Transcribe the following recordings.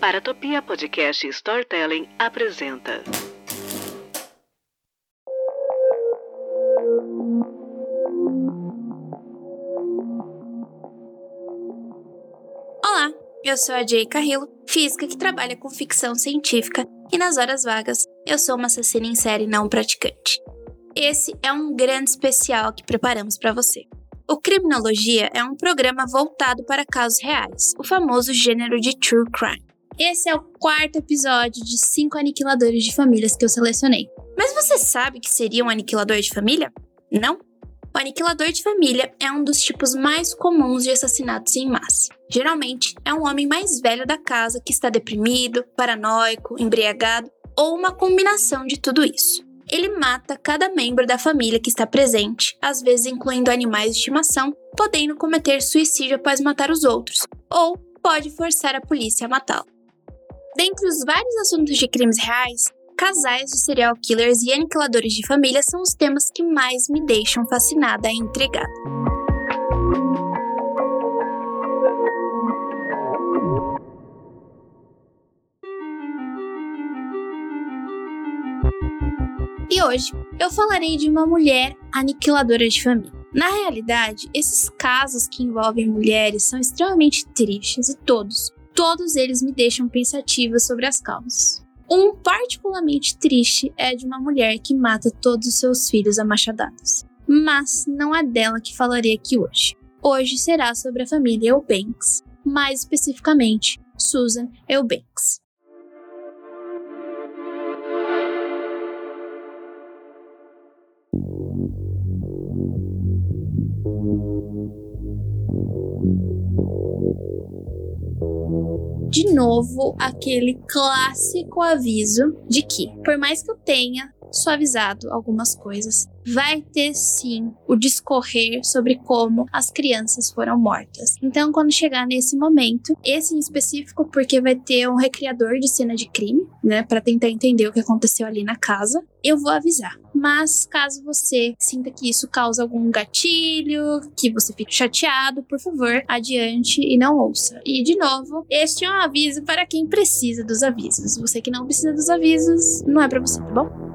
Paratopia Podcast Storytelling apresenta. Olá, eu sou a Jay Carrillo, física que trabalha com ficção científica e nas horas vagas eu sou uma assassina em série não praticante. Esse é um grande especial que preparamos para você. O Criminologia é um programa voltado para casos reais, o famoso gênero de true crime. Esse é o quarto episódio de cinco aniquiladores de famílias que eu selecionei. Mas você sabe que seria um aniquilador de família? Não? O aniquilador de família é um dos tipos mais comuns de assassinatos em massa. Geralmente, é um homem mais velho da casa que está deprimido, paranoico, embriagado ou uma combinação de tudo isso. Ele mata cada membro da família que está presente, às vezes incluindo animais de estimação, podendo cometer suicídio após matar os outros, ou pode forçar a polícia a matá-lo. Dentre os vários assuntos de crimes reais, casais de serial killers e aniquiladores de família são os temas que mais me deixam fascinada e intrigada. E hoje eu falarei de uma mulher aniquiladora de família. Na realidade, esses casos que envolvem mulheres são extremamente tristes e todos, todos eles me deixam pensativa sobre as causas. Um particularmente triste é de uma mulher que mata todos os seus filhos a machadadas. Mas não é dela que falarei aqui hoje. Hoje será sobre a família Eubanks, mais especificamente Susan Eubanks. De novo aquele clássico aviso de que, por mais que eu tenha suavizado algumas coisas, vai ter sim o discorrer sobre como as crianças foram mortas. Então, quando chegar nesse momento, esse em específico, porque vai ter um recriador de cena de crime, né, para tentar entender o que aconteceu ali na casa, eu vou avisar. Mas caso você sinta que isso causa algum gatilho, que você fique chateado, por favor, adiante e não ouça. E de novo, este é um aviso para quem precisa dos avisos. Você que não precisa dos avisos, não é para você, tá bom?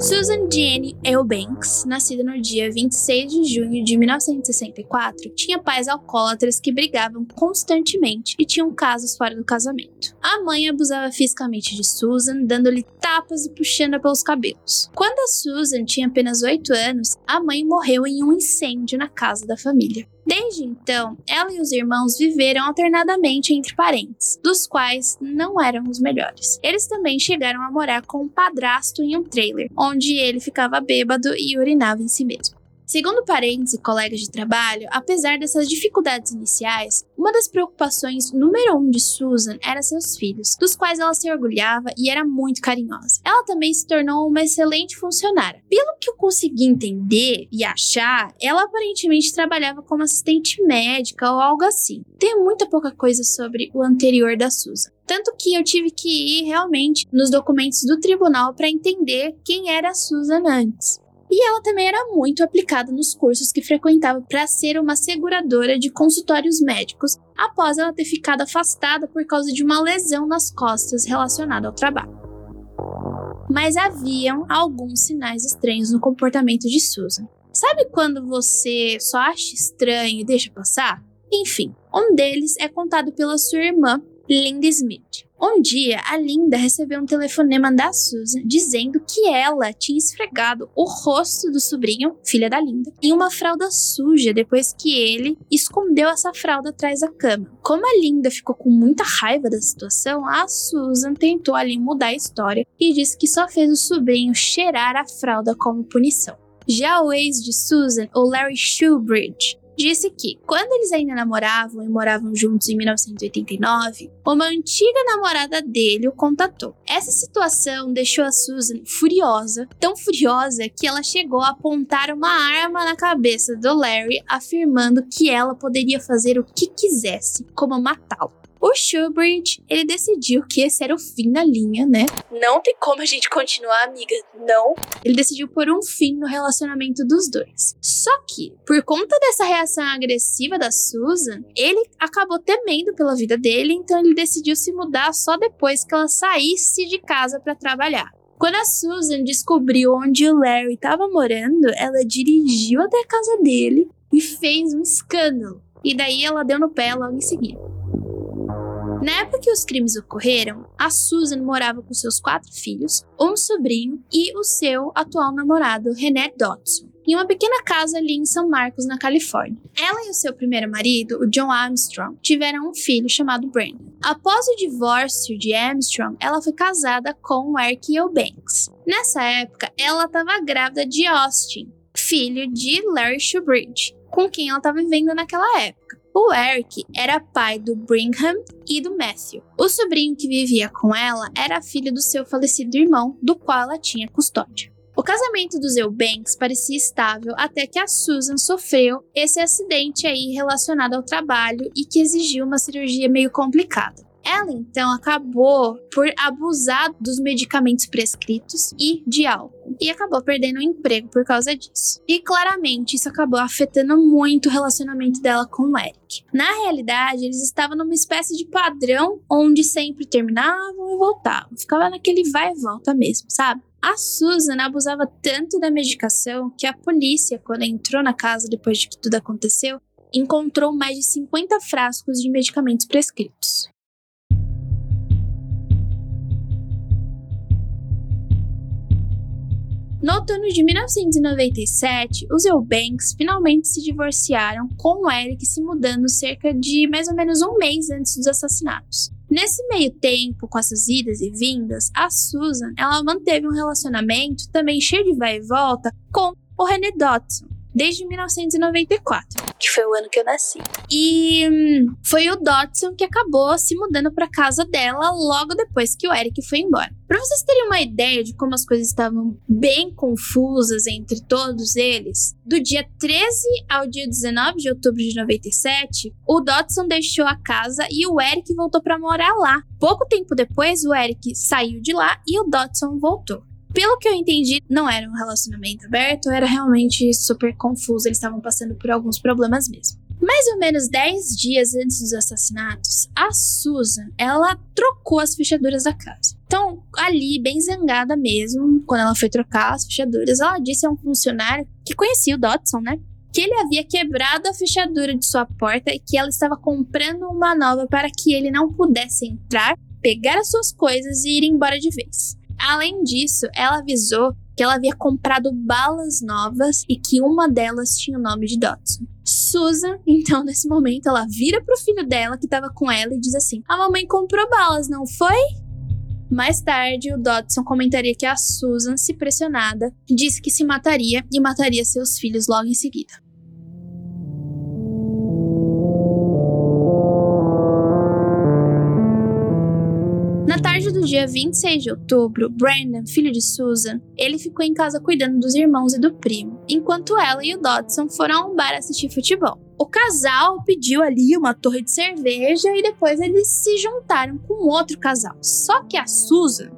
Susan Jane Eubanks, nascida no dia 26 de junho de 1964, tinha pais alcoólatras que brigavam constantemente e tinham casos fora do casamento. A mãe abusava fisicamente de Susan, dando-lhe tapas e puxando pelos cabelos. Quando a Susan tinha apenas 8 anos, a mãe morreu em um incêndio na casa da família. Desde então, ela e os irmãos viveram alternadamente entre parentes, dos quais não eram os melhores. Eles também chegaram a morar com um padrasto em um trailer, ele ficava bêbado e urinava em si mesmo. Segundo parentes e colegas de trabalho, apesar dessas dificuldades iniciais, uma das preocupações número um de Susan era seus filhos, dos quais ela se orgulhava e era muito carinhosa. Ela também se tornou uma excelente funcionária. Pelo que eu consegui entender e achar, ela aparentemente trabalhava como assistente médica ou algo assim. Tem muita pouca coisa sobre o anterior da Susan. Tanto que eu tive que ir realmente nos documentos do tribunal para entender quem era a Susan antes. E ela também era muito aplicada nos cursos que frequentava para ser uma seguradora de consultórios médicos, após ela ter ficado afastada por causa de uma lesão nas costas relacionada ao trabalho. Mas haviam alguns sinais estranhos no comportamento de Susan. Sabe quando você só acha estranho e deixa passar? Enfim, um deles é contado pela sua irmã, Linda Smith. Um dia, a Linda recebeu um telefonema da Susan dizendo que ela tinha esfregado o rosto do sobrinho, filha da Linda, em uma fralda suja depois que ele escondeu essa fralda atrás da cama. Como a Linda ficou com muita raiva da situação, a Susan tentou ali mudar a história e disse que só fez o sobrinho cheirar a fralda como punição. Já o ex de Susan, o Larry Shoebridge, disse que, quando eles ainda namoravam e moravam juntos em 1989, uma antiga namorada dele o contatou. Essa situação deixou a Susan furiosa, tão furiosa que ela chegou a apontar uma arma na cabeça do Larry, afirmando que ela poderia fazer o que quisesse, como matá-lo. O Shubridge, ele decidiu que esse era o fim da linha, né? Não tem como a gente continuar, amiga. Não. Ele decidiu pôr um fim no relacionamento dos dois. Só que, por conta dessa reação agressiva da Susan, ele acabou temendo pela vida dele, então ele decidiu se mudar só depois que ela saísse de casa para trabalhar. Quando a Susan descobriu onde o Larry estava morando, ela dirigiu até a casa dele e fez um escândalo. E daí ela deu no pé logo em seguida. Na época que os crimes ocorreram, a Susan morava com seus quatro filhos, um sobrinho e o seu atual namorado, René Dodson, em uma pequena casa ali em São Marcos, na Califórnia. Ela e o seu primeiro marido, o John Armstrong, tiveram um filho chamado Brandon. Após o divórcio de Armstrong, ela foi casada com Eric Eubanks. Nessa época, ela estava grávida de Austin, filho de Larry Shubridge, com quem ela estava vivendo naquela época. O Eric era pai do Brigham e do Matthew. O sobrinho que vivia com ela era filho do seu falecido irmão, do qual ela tinha custódia. O casamento dos Eubanks parecia estável até que a Susan sofreu esse acidente aí relacionado ao trabalho e que exigiu uma cirurgia meio complicada. Ela então acabou por abusar dos medicamentos prescritos e de álcool e acabou perdendo o emprego por causa disso. E claramente isso acabou afetando muito o relacionamento dela com o Eric. Na realidade, eles estavam numa espécie de padrão onde sempre terminavam e voltavam. Ficava naquele vai e volta mesmo, sabe? A Susan abusava tanto da medicação que a polícia, quando entrou na casa depois de que tudo aconteceu, encontrou mais de 50 frascos de medicamentos prescritos. No outono de 1997, os Eubanks finalmente se divorciaram, com o Eric se mudando cerca de mais ou menos um mês antes dos assassinatos. Nesse meio tempo, com essas idas e vindas, a Susan ela manteve um relacionamento também cheio de vai e volta com o René Dodson, desde 1994 que foi o ano que eu nasci. E hum, foi o Dodson que acabou se mudando para casa dela logo depois que o Eric foi embora. Para vocês terem uma ideia de como as coisas estavam bem confusas entre todos eles, do dia 13 ao dia 19 de outubro de 97, o Dodson deixou a casa e o Eric voltou para morar lá. Pouco tempo depois, o Eric saiu de lá e o Dodson voltou. Pelo que eu entendi, não era um relacionamento aberto, era realmente super confuso, eles estavam passando por alguns problemas mesmo. Mais ou menos 10 dias antes dos assassinatos, a Susan, ela trocou as fechaduras da casa. Então, ali, bem zangada mesmo, quando ela foi trocar as fechaduras, ela disse a um funcionário que conhecia o Dodson, né? Que ele havia quebrado a fechadura de sua porta e que ela estava comprando uma nova para que ele não pudesse entrar, pegar as suas coisas e ir embora de vez. Além disso, ela avisou que ela havia comprado balas novas e que uma delas tinha o nome de Dodson. Susan, então, nesse momento, ela vira pro filho dela que tava com ela e diz assim: A mamãe comprou balas, não foi? Mais tarde, o Dodson comentaria que a Susan, se pressionada, disse que se mataria e mataria seus filhos logo em seguida. Dia 26 de outubro, Brandon, filho de Susan, ele ficou em casa cuidando dos irmãos e do primo, enquanto ela e o Dodson foram a um bar assistir futebol. O casal pediu ali uma torre de cerveja e depois eles se juntaram com outro casal. Só que a Susan,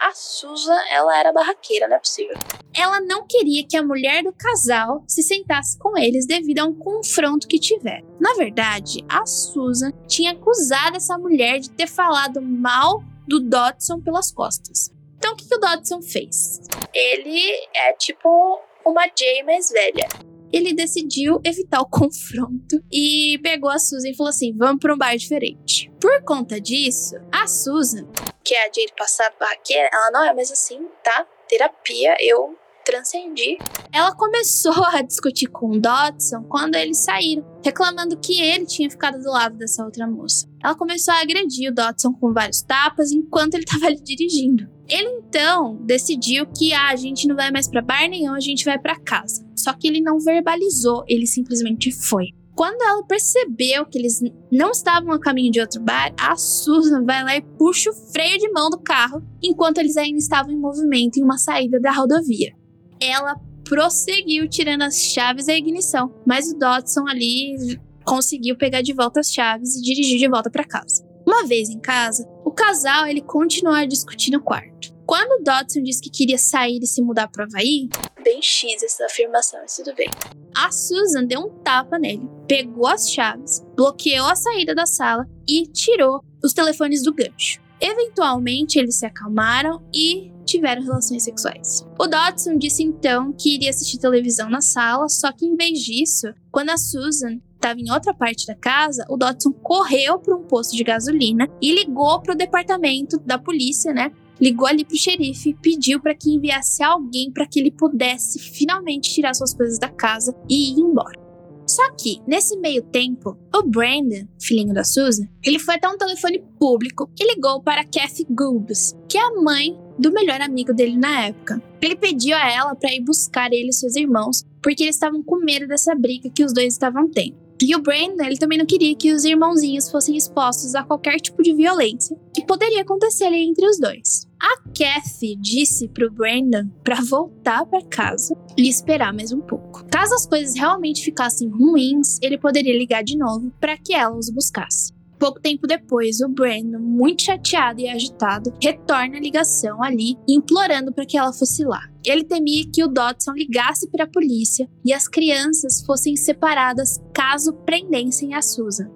a Susan, ela era barraqueira, não é possível. Ela não queria que a mulher do casal se sentasse com eles devido a um confronto que tiveram. Na verdade, a Susan tinha acusado essa mulher de ter falado mal do Dodson pelas costas. Então, o que, que o Dodson fez? Ele é tipo uma Jay mais velha. Ele decidiu evitar o confronto e pegou a Susan e falou assim: vamos para um bar diferente. Por conta disso, a Susan, que é a Jay passar barraqueira, ela não é mais assim, tá? Terapia, eu transcendi. Ela começou a discutir com o Dodson quando eles saíram, reclamando que ele tinha ficado do lado dessa outra moça. Ela começou a agredir o Dodson com vários tapas enquanto ele estava ali dirigindo. Ele então decidiu que ah, a gente não vai mais para bar nenhum, a gente vai para casa. Só que ele não verbalizou, ele simplesmente foi. Quando ela percebeu que eles não estavam a caminho de outro bar, a Susan vai lá e puxa o freio de mão do carro enquanto eles ainda estavam em movimento em uma saída da rodovia ela prosseguiu tirando as chaves da ignição, mas o Dodson ali conseguiu pegar de volta as chaves e dirigir de volta para casa. Uma vez em casa, o casal ele continuou a discutir no quarto. Quando Dodson disse que queria sair e se mudar para o Havaí, bem X essa afirmação, tudo bem. A Susan deu um tapa nele, pegou as chaves, bloqueou a saída da sala e tirou os telefones do gancho. Eventualmente, eles se acalmaram e tiveram relações sexuais. O Dodson disse então que iria assistir televisão na sala, só que em vez disso, quando a Susan estava em outra parte da casa, o Dodson correu para um posto de gasolina e ligou para o departamento da polícia, né? Ligou ali pro xerife, pediu para que enviasse alguém para que ele pudesse finalmente tirar suas coisas da casa e ir embora. Só que, nesse meio tempo, o Brandon, filhinho da Susan, ele foi até um telefone público e ligou para Kathy Goobs, que é a mãe do melhor amigo dele na época. Ele pediu a ela para ir buscar ele e seus irmãos, porque eles estavam com medo dessa briga que os dois estavam tendo. E o Brandon, ele também não queria que os irmãozinhos fossem expostos a qualquer tipo de violência que poderia acontecer entre os dois. A Kathy disse pro Brandon para voltar para casa e esperar mais um pouco. Caso as coisas realmente ficassem ruins, ele poderia ligar de novo para que ela os buscasse. Pouco tempo depois, o Brandon, muito chateado e agitado, retorna a ligação ali, implorando para que ela fosse lá. Ele temia que o Dodson ligasse para a polícia e as crianças fossem separadas caso prendessem a Susan.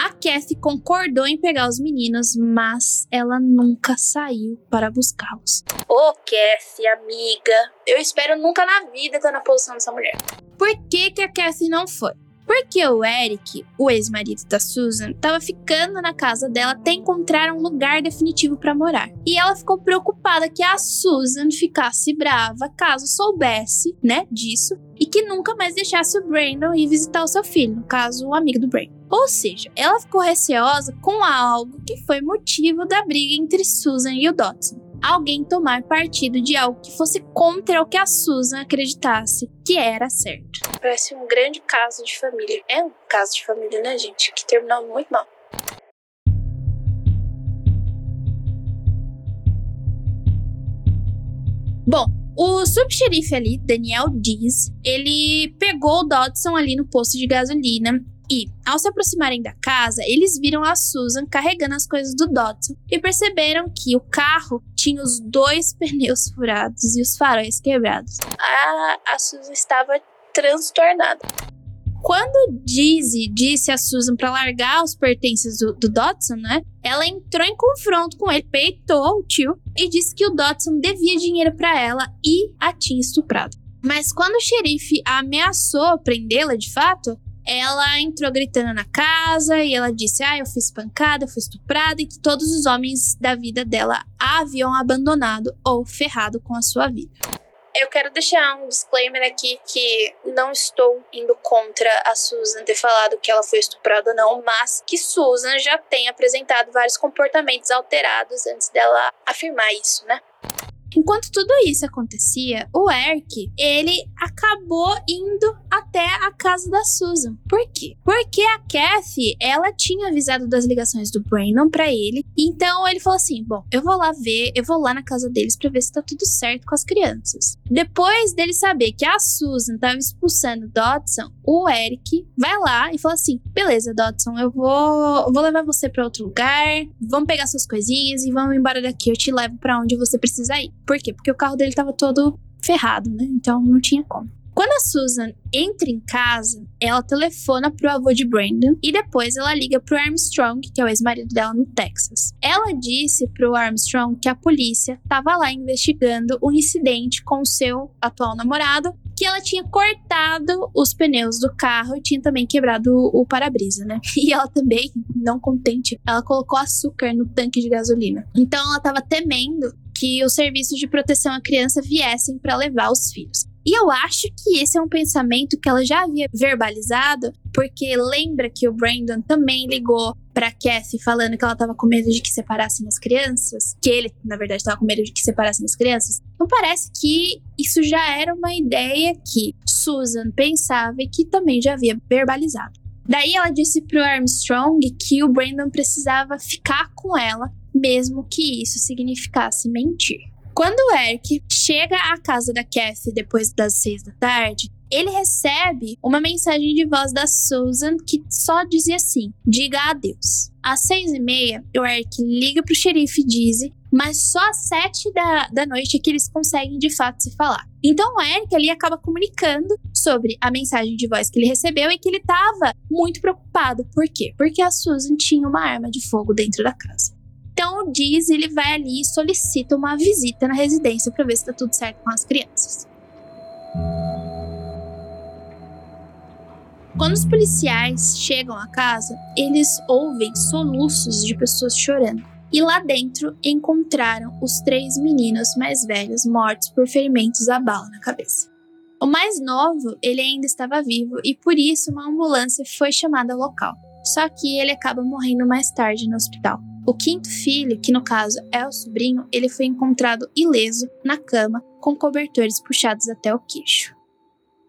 A Kathy concordou em pegar os meninos, mas ela nunca saiu para buscá-los. Ô, oh, Kathy, amiga, eu espero nunca na vida estar na posição dessa mulher. Por que, que a Kathy não foi? Porque o Eric, o ex-marido da Susan, estava ficando na casa dela até encontrar um lugar definitivo para morar. E ela ficou preocupada que a Susan ficasse brava caso soubesse, né, disso e que nunca mais deixasse o Brandon ir visitar o seu filho, no caso, o amigo do Brandon. Ou seja, ela ficou receosa com algo que foi motivo da briga entre Susan e o Dodson alguém tomar partido de algo que fosse contra o que a Susan acreditasse que era certo. Parece um grande caso de família. É um caso de família, né, gente? Que terminou muito mal. Bom, o subxerife ali, Daniel Diz, ele pegou o Dodson ali no posto de gasolina e, ao se aproximarem da casa, eles viram a Susan carregando as coisas do Dodson e perceberam que o carro tinha os dois pneus furados e os faróis quebrados. A, a Susan estava transtornada. Quando Dizzy disse a Susan para largar os pertences do, do, Dodson, né? Ela entrou em confronto com ele, peitou o tio e disse que o Dodson devia dinheiro para ela e a tinha estuprado. Mas quando o xerife ameaçou prendê-la de fato, ela entrou gritando na casa e ela disse: Ah, eu fui espancada, eu fui estuprada e que todos os homens da vida dela haviam abandonado ou ferrado com a sua vida. Eu quero deixar um disclaimer aqui que não estou indo contra a Susan ter falado que ela foi estuprada, não, mas que Susan já tem apresentado vários comportamentos alterados antes dela afirmar isso, né? Enquanto tudo isso acontecia, o Eric, ele acabou indo até a casa da Susan. Por quê? Porque a Kathy, ela tinha avisado das ligações do Brandon para ele, então ele falou assim: "Bom, eu vou lá ver, eu vou lá na casa deles para ver se tá tudo certo com as crianças". Depois dele saber que a Susan tava expulsando Dodson, o Eric vai lá e fala assim: "Beleza, Dodson, eu vou, vou levar você para outro lugar, vamos pegar suas coisinhas e vamos embora daqui, eu te levo para onde você precisa ir". Por quê? Porque o carro dele tava todo ferrado, né? Então não tinha como. Quando a Susan entra em casa, ela telefona pro avô de Brandon e depois ela liga pro Armstrong, que é o ex-marido dela no Texas. Ela disse pro Armstrong que a polícia estava lá investigando o um incidente com seu atual namorado, que ela tinha cortado os pneus do carro e tinha também quebrado o, o para-brisa, né? E ela também, não contente, ela colocou açúcar no tanque de gasolina. Então ela estava temendo que os serviços de proteção à criança viessem para levar os filhos. E eu acho que esse é um pensamento que ela já havia verbalizado, porque lembra que o Brandon também ligou para Kathy falando que ela estava com medo de que separassem as crianças, que ele, na verdade, estava com medo de que separassem as crianças. Então parece que isso já era uma ideia que Susan pensava e que também já havia verbalizado. Daí ela disse pro Armstrong que o Brandon precisava ficar com ela mesmo que isso significasse mentir. Quando o Eric chega à casa da Kathy depois das seis da tarde, ele recebe uma mensagem de voz da Susan que só dizia assim: diga adeus. Às seis e meia, o Eric liga pro xerife e diz mas só às sete da, da noite é que eles conseguem de fato se falar. Então o Eric ali acaba comunicando sobre a mensagem de voz que ele recebeu e que ele estava muito preocupado. Por quê? Porque a Susan tinha uma arma de fogo dentro da casa. Então o Diz ele vai ali e solicita uma visita na residência para ver se está tudo certo com as crianças. Quando os policiais chegam à casa, eles ouvem soluços de pessoas chorando. E lá dentro encontraram os três meninos mais velhos mortos por ferimentos à bala na cabeça. O mais novo, ele ainda estava vivo e por isso uma ambulância foi chamada ao local. Só que ele acaba morrendo mais tarde no hospital. O quinto filho, que no caso é o sobrinho, ele foi encontrado ileso na cama com cobertores puxados até o queixo.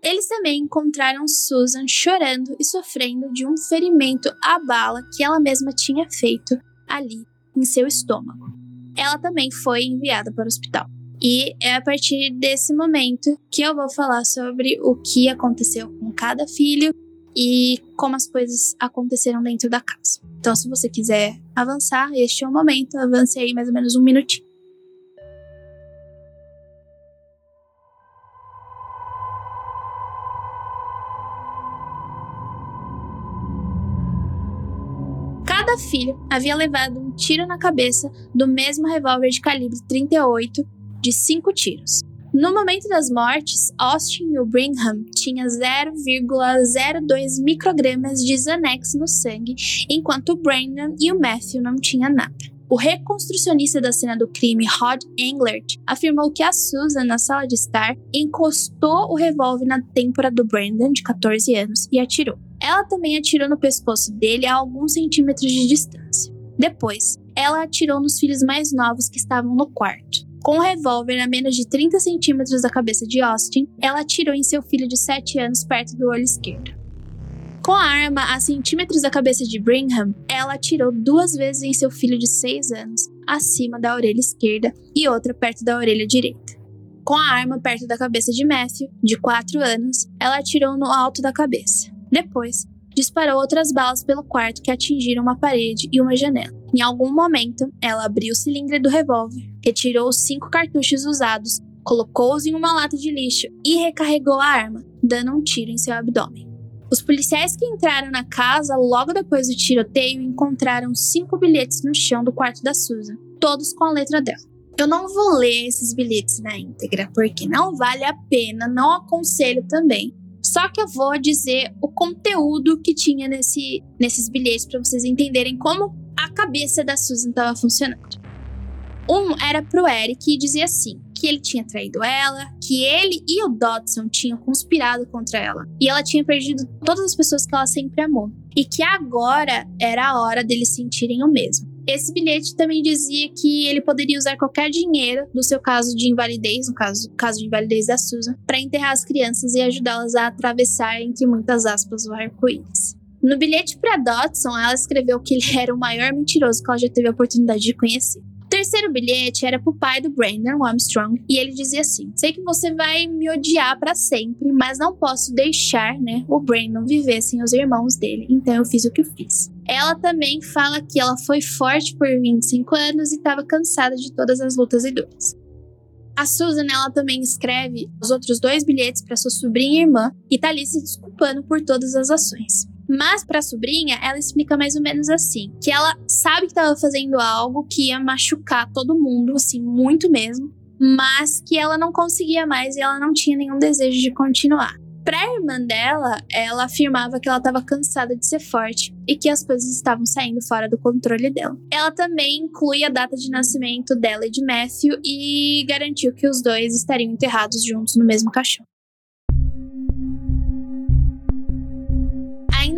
Eles também encontraram Susan chorando e sofrendo de um ferimento à bala que ela mesma tinha feito ali em seu estômago. Ela também foi enviada para o hospital. E é a partir desse momento que eu vou falar sobre o que aconteceu com cada filho e como as coisas aconteceram dentro da casa. Então, se você quiser avançar, este é o momento, avance aí mais ou menos um minutinho. Cada filho havia levado um tiro na cabeça do mesmo revólver de calibre 38 de cinco tiros. No momento das mortes, Austin e o Brigham tinham 0,02 microgramas de Xanax no sangue, enquanto o Brandon e o Matthew não tinham nada. O reconstrucionista da cena do crime, Rod Englert, afirmou que a Susan, na sala de estar, encostou o revólver na têmpora do Brandon, de 14 anos, e atirou. Ela também atirou no pescoço dele a alguns centímetros de distância. Depois, ela atirou nos filhos mais novos que estavam no quarto. Com o revólver a menos de 30 centímetros da cabeça de Austin, ela atirou em seu filho de 7 anos perto do olho esquerdo. Com a arma a centímetros da cabeça de Brigham, ela atirou duas vezes em seu filho de 6 anos, acima da orelha esquerda, e outra perto da orelha direita. Com a arma perto da cabeça de Matthew, de 4 anos, ela atirou no alto da cabeça. Depois, disparou outras balas pelo quarto que atingiram uma parede e uma janela. Em algum momento, ela abriu o cilindro do revólver, retirou os cinco cartuchos usados, colocou-os em uma lata de lixo e recarregou a arma, dando um tiro em seu abdômen. Os policiais que entraram na casa logo depois do tiroteio encontraram cinco bilhetes no chão do quarto da Susan, todos com a letra dela. Eu não vou ler esses bilhetes na íntegra, porque não vale a pena, não aconselho também. Só que eu vou dizer o conteúdo que tinha nesse, nesses bilhetes para vocês entenderem como a cabeça da Susan estava funcionando. Um era pro Eric e dizia assim: que ele tinha traído ela, que ele e o Dodson tinham conspirado contra ela. E ela tinha perdido todas as pessoas que ela sempre amou. E que agora era a hora deles sentirem o mesmo. Esse bilhete também dizia que ele poderia usar qualquer dinheiro do seu caso de invalidez, no caso, caso de invalidez da Susan, para enterrar as crianças e ajudá-las a atravessar, entre muitas aspas, o arco-íris. No bilhete para Dodson, ela escreveu que ele era o maior mentiroso que ela já teve a oportunidade de conhecer. Terceiro bilhete era pro pai do Brandon Armstrong e ele dizia assim: "Sei que você vai me odiar para sempre, mas não posso deixar, né, o Brandon viver sem os irmãos dele. Então eu fiz o que eu fiz." Ela também fala que ela foi forte por 25 anos e estava cansada de todas as lutas e dores. A Susan, ela também escreve os outros dois bilhetes para sua sobrinha e irmã e tá ali se desculpando por todas as ações. Mas para a sobrinha, ela explica mais ou menos assim: que ela sabe que estava fazendo algo que ia machucar todo mundo, assim, muito mesmo, mas que ela não conseguia mais e ela não tinha nenhum desejo de continuar. Para a irmã dela, ela afirmava que ela estava cansada de ser forte e que as coisas estavam saindo fora do controle dela. Ela também inclui a data de nascimento dela e de Matthew e garantiu que os dois estariam enterrados juntos no mesmo caixão.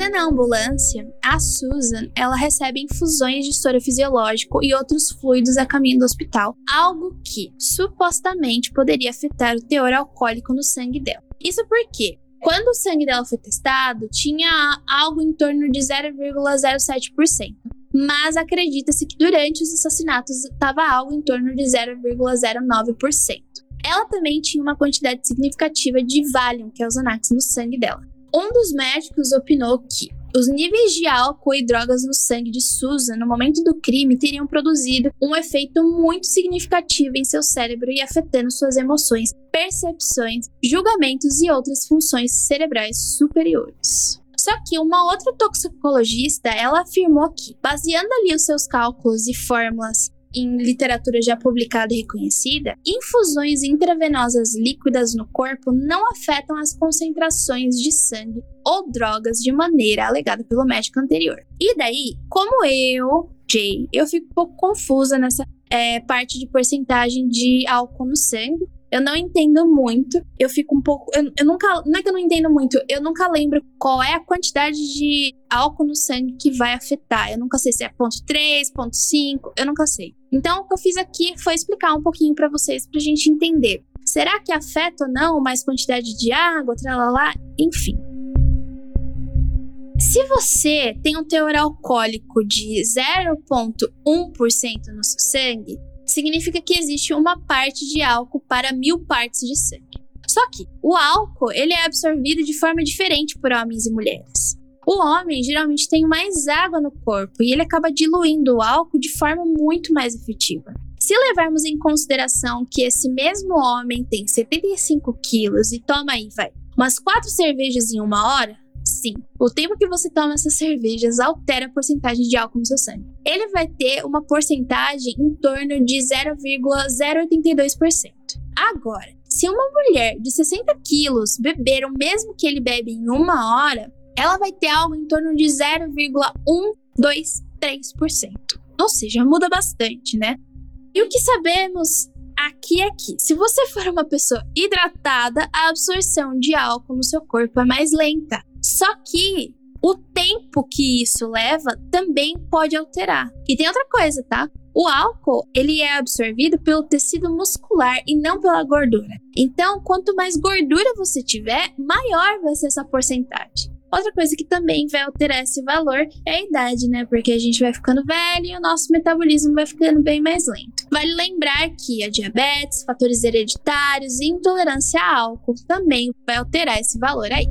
Ainda na ambulância, a Susan ela recebe infusões de soro fisiológico e outros fluidos a caminho do hospital, algo que supostamente poderia afetar o teor alcoólico no sangue dela. Isso porque quando o sangue dela foi testado, tinha algo em torno de 0,07%. Mas acredita-se que durante os assassinatos estava algo em torno de 0,09%. Ela também tinha uma quantidade significativa de Valium, que é o Xanax, no sangue dela. Um dos médicos opinou que os níveis de álcool e drogas no sangue de Susan no momento do crime teriam produzido um efeito muito significativo em seu cérebro e afetando suas emoções, percepções, julgamentos e outras funções cerebrais superiores. Só que uma outra toxicologista, ela afirmou que, baseando ali os seus cálculos e fórmulas em literatura já publicada e reconhecida, infusões intravenosas líquidas no corpo não afetam as concentrações de sangue ou drogas de maneira alegada pelo médico anterior. E daí, como eu, Jay, eu fico um pouco confusa nessa é, parte de porcentagem de álcool no sangue, eu não entendo muito. Eu fico um pouco. Eu, eu, nunca. Não é que eu não entendo muito. Eu nunca lembro qual é a quantidade de álcool no sangue que vai afetar. Eu nunca sei se é ponto 3, ponto 5. Eu nunca sei. Então, o que eu fiz aqui foi explicar um pouquinho para vocês, pra gente entender. Será que afeta ou não mais quantidade de água, tralalá? Enfim. Se você tem um teor alcoólico de 0,1% no seu sangue, significa que existe uma parte de álcool para mil partes de sangue. Só que o álcool ele é absorvido de forma diferente por homens e mulheres. O homem geralmente tem mais água no corpo e ele acaba diluindo o álcool de forma muito mais efetiva. Se levarmos em consideração que esse mesmo homem tem 75 quilos e toma aí, vai, umas quatro cervejas em uma hora, Sim, o tempo que você toma essas cervejas altera a porcentagem de álcool no seu sangue. Ele vai ter uma porcentagem em torno de 0,082%. Agora, se uma mulher de 60 quilos beber o mesmo que ele bebe em uma hora, ela vai ter algo em torno de 0,123%. Ou seja, muda bastante, né? E o que sabemos aqui é que, se você for uma pessoa hidratada, a absorção de álcool no seu corpo é mais lenta. Só que o tempo que isso leva também pode alterar. E tem outra coisa, tá? O álcool, ele é absorvido pelo tecido muscular e não pela gordura. Então, quanto mais gordura você tiver, maior vai ser essa porcentagem. Outra coisa que também vai alterar esse valor é a idade, né? Porque a gente vai ficando velho e o nosso metabolismo vai ficando bem mais lento. Vale lembrar que a diabetes, fatores hereditários e intolerância a álcool também vai alterar esse valor aí.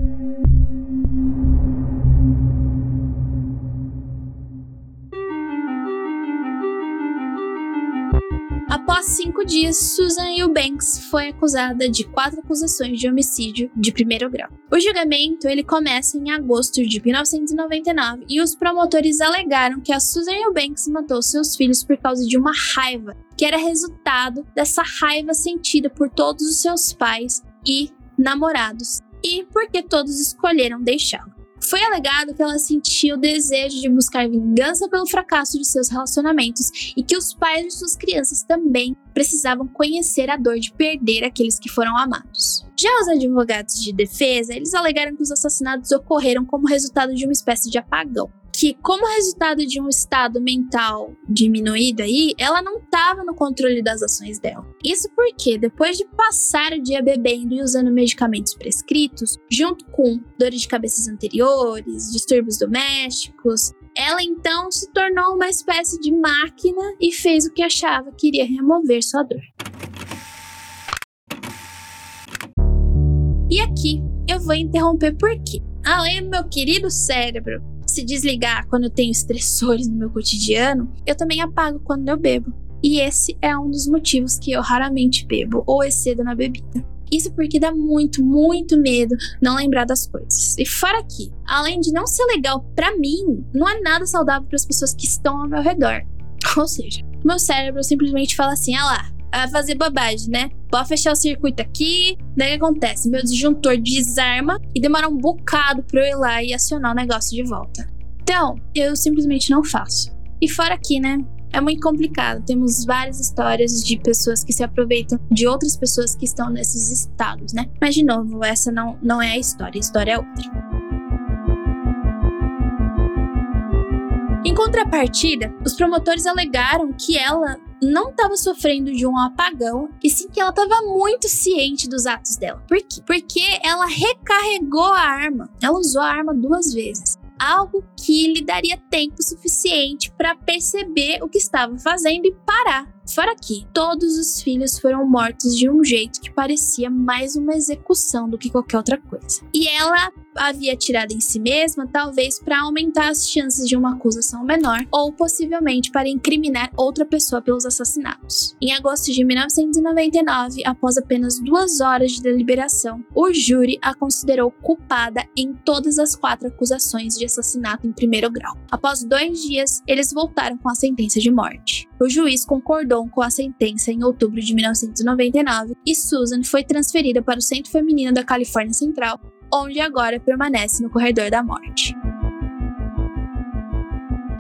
Após cinco dias, Susan Eubanks foi acusada de quatro acusações de homicídio de primeiro grau. O julgamento ele começa em agosto de 1999 e os promotores alegaram que a Susan Eubanks matou seus filhos por causa de uma raiva que era resultado dessa raiva sentida por todos os seus pais e namorados e porque todos escolheram deixá-la. Foi alegado que ela sentia o desejo de buscar vingança pelo fracasso de seus relacionamentos e que os pais de suas crianças também precisavam conhecer a dor de perder aqueles que foram amados. Já os advogados de defesa, eles alegaram que os assassinatos ocorreram como resultado de uma espécie de apagão que, como resultado de um estado mental diminuído aí, ela não estava no controle das ações dela. Isso porque, depois de passar o dia bebendo e usando medicamentos prescritos, junto com dores de cabeça anteriores, distúrbios domésticos, ela então se tornou uma espécie de máquina e fez o que achava que iria remover sua dor. E aqui eu vou interromper porque, além do meu querido cérebro se desligar quando eu tenho estressores no meu cotidiano, eu também apago quando eu bebo. E esse é um dos motivos que eu raramente bebo ou excedo na bebida. Isso porque dá muito, muito medo não lembrar das coisas. E fora que, além de não ser legal para mim, não é nada saudável para as pessoas que estão ao meu redor. Ou seja, meu cérebro simplesmente fala assim: ah lá, a fazer bobagem, né? Pode fechar o circuito aqui. Daí o que acontece? Meu disjuntor desarma e demora um bocado pra eu ir lá e acionar o negócio de volta. Então, eu simplesmente não faço. E fora aqui, né? É muito complicado. Temos várias histórias de pessoas que se aproveitam de outras pessoas que estão nesses estados, né? Mas, de novo, essa não, não é a história, a história é outra. Em contrapartida, os promotores alegaram que ela não estava sofrendo de um apagão, e sim que ela estava muito ciente dos atos dela. Por quê? Porque ela recarregou a arma. Ela usou a arma duas vezes. Algo que lhe daria tempo suficiente para perceber o que estava fazendo e parar. Fora que todos os filhos foram mortos de um jeito que parecia mais uma execução do que qualquer outra coisa. E ela havia tirado em si mesma, talvez para aumentar as chances de uma acusação menor, ou possivelmente para incriminar outra pessoa pelos assassinatos. Em agosto de 1999, após apenas duas horas de deliberação, o júri a considerou culpada em todas as quatro acusações de assassinato em primeiro grau. Após dois dias, eles voltaram com a sentença de morte. O juiz concordou com a sentença em outubro de 1999 e Susan foi transferida para o Centro Feminino da Califórnia Central, onde agora permanece no corredor da morte.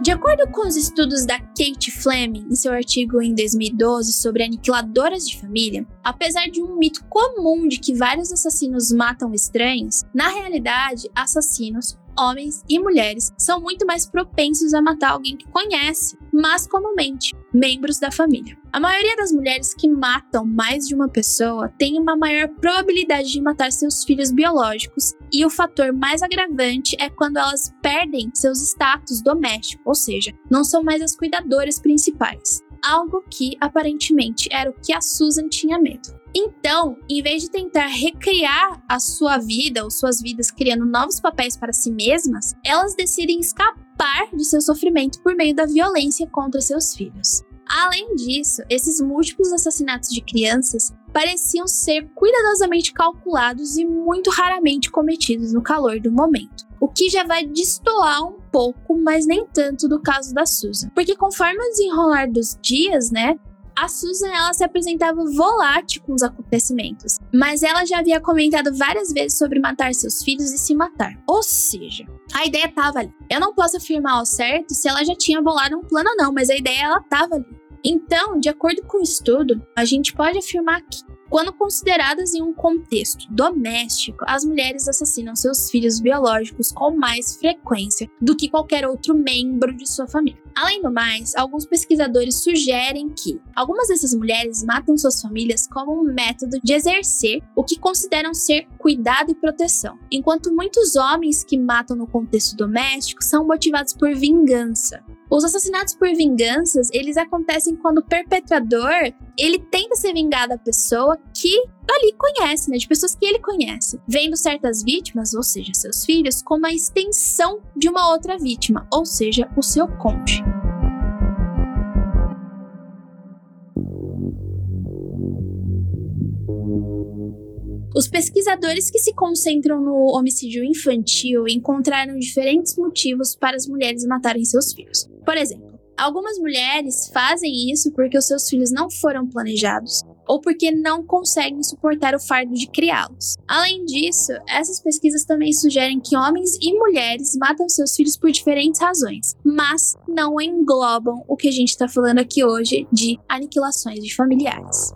De acordo com os estudos da Kate Fleming em seu artigo em 2012 sobre aniquiladoras de família, apesar de um mito comum de que vários assassinos matam estranhos, na realidade, assassinos homens e mulheres são muito mais propensos a matar alguém que conhece, mas comumente membros da família. A maioria das mulheres que matam mais de uma pessoa tem uma maior probabilidade de matar seus filhos biológicos, e o fator mais agravante é quando elas perdem seus status domésticos, ou seja, não são mais as cuidadoras principais algo que aparentemente era o que a Susan tinha medo. Então, em vez de tentar recriar a sua vida ou suas vidas criando novos papéis para si mesmas, elas decidem escapar de seu sofrimento por meio da violência contra seus filhos. Além disso, esses múltiplos assassinatos de crianças pareciam ser cuidadosamente calculados e muito raramente cometidos no calor do momento. O que já vai destoar um pouco, mas nem tanto do caso da Susan. Porque conforme o desenrolar dos dias, né, a Susan ela se apresentava volátil com os acontecimentos, mas ela já havia comentado várias vezes sobre matar seus filhos e se matar. Ou seja, a ideia estava ali. Eu não posso afirmar ao certo se ela já tinha bolado um plano ou não, mas a ideia ela estava ali. Então, de acordo com o estudo, a gente pode afirmar que quando consideradas em um contexto doméstico, as mulheres assassinam seus filhos biológicos com mais frequência do que qualquer outro membro de sua família. Além do mais, alguns pesquisadores sugerem que algumas dessas mulheres matam suas famílias como um método de exercer o que consideram ser cuidado e proteção, enquanto muitos homens que matam no contexto doméstico são motivados por vingança. Os assassinatos por vinganças, eles acontecem quando o perpetrador, ele tenta se vingar da pessoa que ali conhece, né, de pessoas que ele conhece, vendo certas vítimas, ou seja, seus filhos, como a extensão de uma outra vítima, ou seja, o seu cônjuge. Os pesquisadores que se concentram no homicídio infantil encontraram diferentes motivos para as mulheres matarem seus filhos. Por exemplo, algumas mulheres fazem isso porque os seus filhos não foram planejados ou porque não conseguem suportar o fardo de criá-los. Além disso, essas pesquisas também sugerem que homens e mulheres matam seus filhos por diferentes razões, mas não englobam o que a gente está falando aqui hoje de aniquilações de familiares.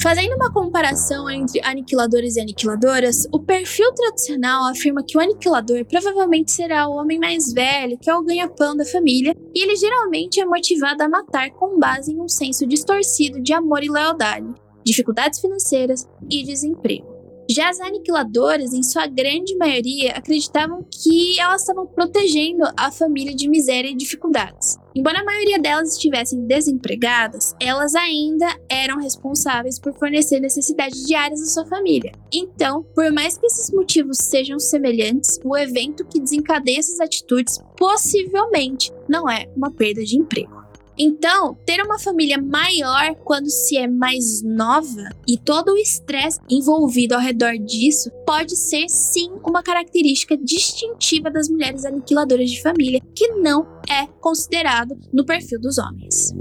Fazendo uma comparação entre aniquiladores e aniquiladoras, o perfil tradicional afirma que o aniquilador provavelmente será o homem mais velho, que é o ganha-pão da família, e ele geralmente é motivado a matar com base em um senso distorcido de amor e lealdade, dificuldades financeiras e desemprego. Já as aniquiladoras, em sua grande maioria, acreditavam que elas estavam protegendo a família de miséria e dificuldades. Embora a maioria delas estivessem desempregadas, elas ainda eram responsáveis por fornecer necessidades diárias à sua família. Então, por mais que esses motivos sejam semelhantes, o evento que desencadeia essas atitudes possivelmente não é uma perda de emprego. Então, ter uma família maior quando se é mais nova e todo o estresse envolvido ao redor disso pode ser sim uma característica distintiva das mulheres aniquiladoras de família, que não é considerado no perfil dos homens.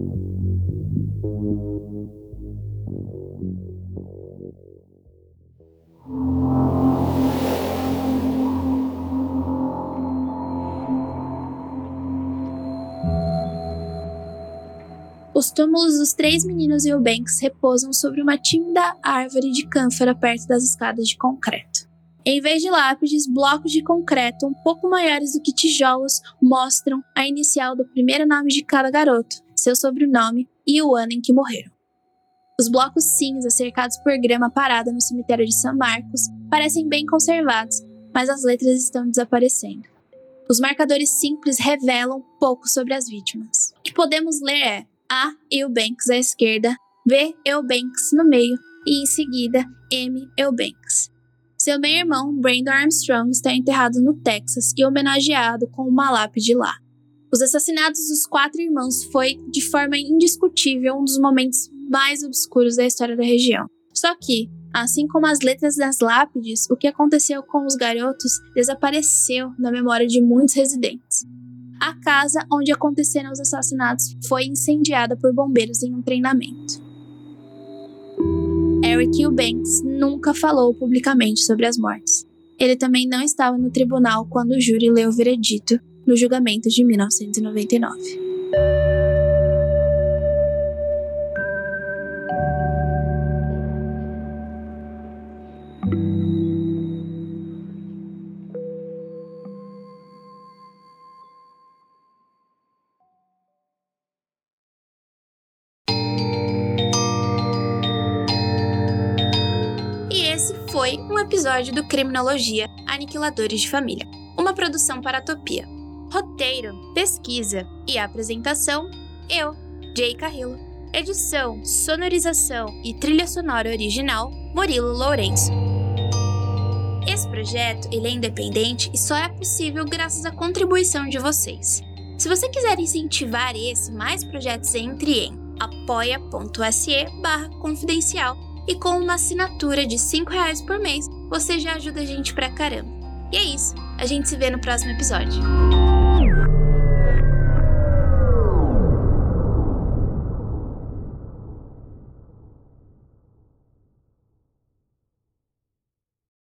Os túmulos dos três meninos e o Banks repousam sobre uma tímida árvore de cânfora perto das escadas de concreto. Em vez de lápides, blocos de concreto um pouco maiores do que tijolos mostram a inicial do primeiro nome de cada garoto, seu sobrenome e o ano em que morreram. Os blocos cinza cercados por grama parada no cemitério de São Marcos parecem bem conservados, mas as letras estão desaparecendo. Os marcadores simples revelam pouco sobre as vítimas. O que podemos ler é: A. Eubanks à esquerda, B. Eubanks no meio e em seguida M. Eubanks. Seu meio-irmão, Brandon Armstrong, está enterrado no Texas e homenageado com uma lápide lá. Os assassinatos dos quatro irmãos foi, de forma indiscutível, um dos momentos mais obscuros da história da região. Só que, assim como as letras das lápides, o que aconteceu com os garotos desapareceu na memória de muitos residentes. A casa onde aconteceram os assassinatos foi incendiada por bombeiros em um treinamento. Eric Eubanks nunca falou publicamente sobre as mortes. Ele também não estava no tribunal quando o júri leu o veredito no julgamento de 1999. Episódio do Criminologia Aniquiladores de Família, uma produção para a Topia. Roteiro, pesquisa e apresentação: eu, Jay Carrillo. Edição, sonorização e trilha sonora original: Murilo Lourenço. Esse projeto ele é independente e só é possível graças à contribuição de vocês. Se você quiser incentivar esse mais projetos, entre em apoia.se barra confidencial e com uma assinatura de 5 reais por mês, você já ajuda a gente pra caramba. E é isso, a gente se vê no próximo episódio.